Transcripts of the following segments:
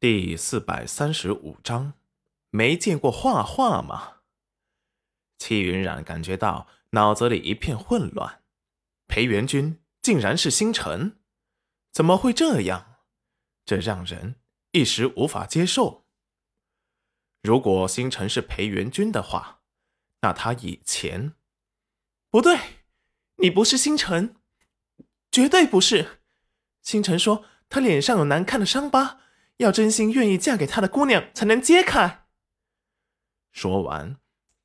第四百三十五章，没见过画画吗？戚云染感觉到脑子里一片混乱。裴元君竟然是星辰，怎么会这样？这让人一时无法接受。如果星辰是裴元君的话，那他以前不对，你不是星辰，绝对不是。星辰说他脸上有难看的伤疤。要真心愿意嫁给他的姑娘才能揭开。说完，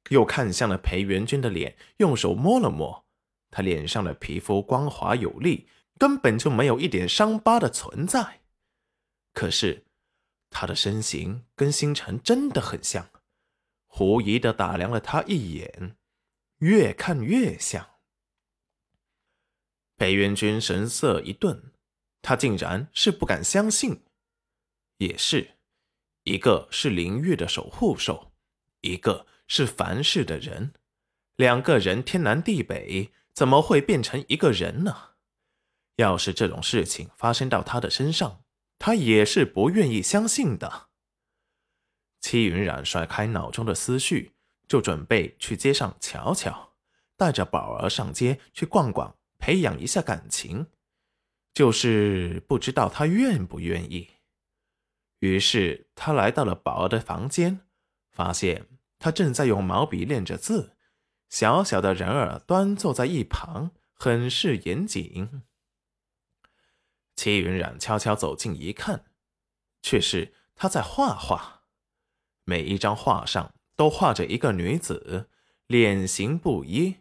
又看向了裴元君的脸，用手摸了摸他脸上的皮肤，光滑有力，根本就没有一点伤疤的存在。可是他的身形跟星辰真的很像，狐疑的打量了他一眼，越看越像。裴元君神色一顿，他竟然是不敢相信。也是，一个是灵域的守护兽，一个是凡世的人，两个人天南地北，怎么会变成一个人呢？要是这种事情发生到他的身上，他也是不愿意相信的。戚云染甩开脑中的思绪，就准备去街上瞧瞧，带着宝儿上街去逛逛，培养一下感情，就是不知道他愿不愿意。于是他来到了宝儿的房间，发现他正在用毛笔练着字，小小的人儿端坐在一旁，很是严谨。齐云染悄悄走近一看，却是他在画画，每一张画上都画着一个女子，脸型不一。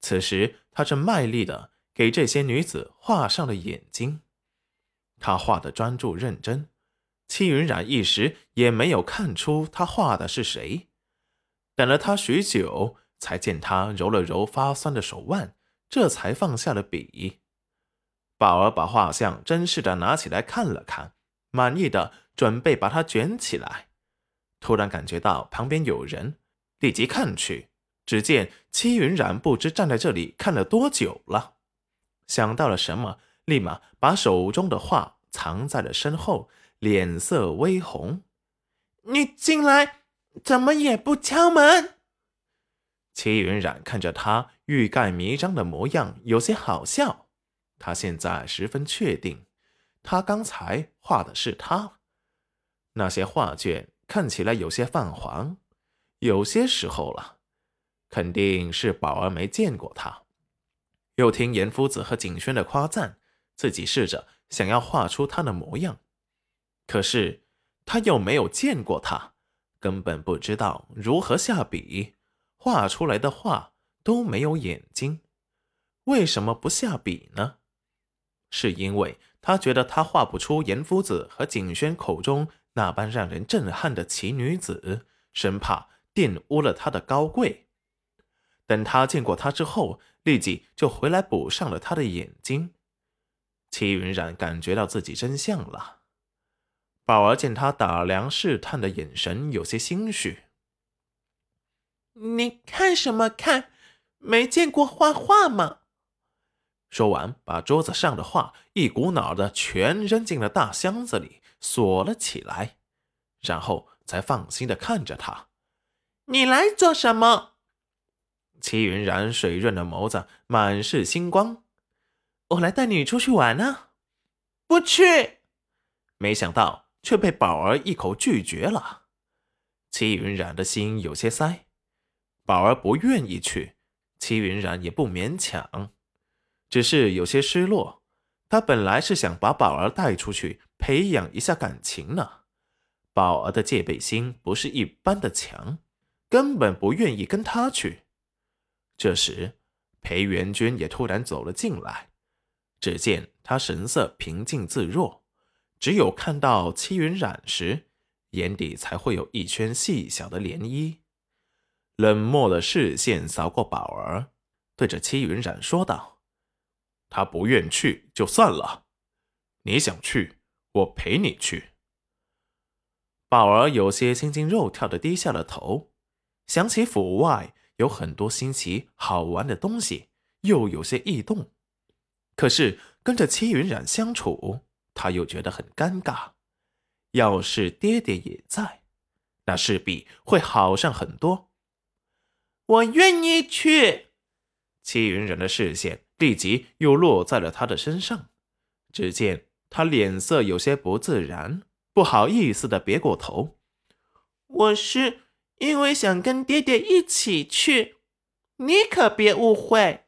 此时他正卖力的给这些女子画上了眼睛，他画的专注认真。戚云染一时也没有看出他画的是谁，等了他许久，才见他揉了揉发酸的手腕，这才放下了笔。宝儿把画像珍视的拿起来看了看，满意的准备把它卷起来，突然感觉到旁边有人，立即看去，只见戚云染不知站在这里看了多久了，想到了什么，立马把手中的画藏在了身后。脸色微红，你进来怎么也不敲门？齐云染看着他欲盖弥彰的模样，有些好笑。他现在十分确定，他刚才画的是他。那些画卷看起来有些泛黄，有些时候了，肯定是宝儿没见过他。又听严夫子和景轩的夸赞，自己试着想要画出他的模样。可是他又没有见过他，根本不知道如何下笔，画出来的画都没有眼睛。为什么不下笔呢？是因为他觉得他画不出严夫子和景轩口中那般让人震撼的奇女子，生怕玷污了他的高贵。等他见过他之后，立即就回来补上了他的眼睛。齐云染感觉到自己真相了。宝儿见他打量试探的眼神，有些心虚。你看什么看？没见过画画吗？说完，把桌子上的画一股脑的全扔进了大箱子里，锁了起来，然后才放心的看着他。你来做什么？齐云染水润的眸子满是星光。我来带你出去玩呢。不去。没想到。却被宝儿一口拒绝了，戚云染的心有些塞。宝儿不愿意去，戚云染也不勉强，只是有些失落。他本来是想把宝儿带出去培养一下感情呢。宝儿的戒备心不是一般的强，根本不愿意跟他去。这时，裴元君也突然走了进来，只见他神色平静自若。只有看到戚云染时，眼底才会有一圈细小的涟漪。冷漠的视线扫过宝儿，对着戚云染说道：“他不愿去就算了，你想去，我陪你去。”宝儿有些心惊肉跳的低下了头，想起府外有很多新奇好玩的东西，又有些异动。可是跟着戚云染相处。他又觉得很尴尬，要是爹爹也在，那势必会好上很多。我愿意去。戚云人的视线立即又落在了他的身上，只见他脸色有些不自然，不好意思的别过头。我是因为想跟爹爹一起去，你可别误会。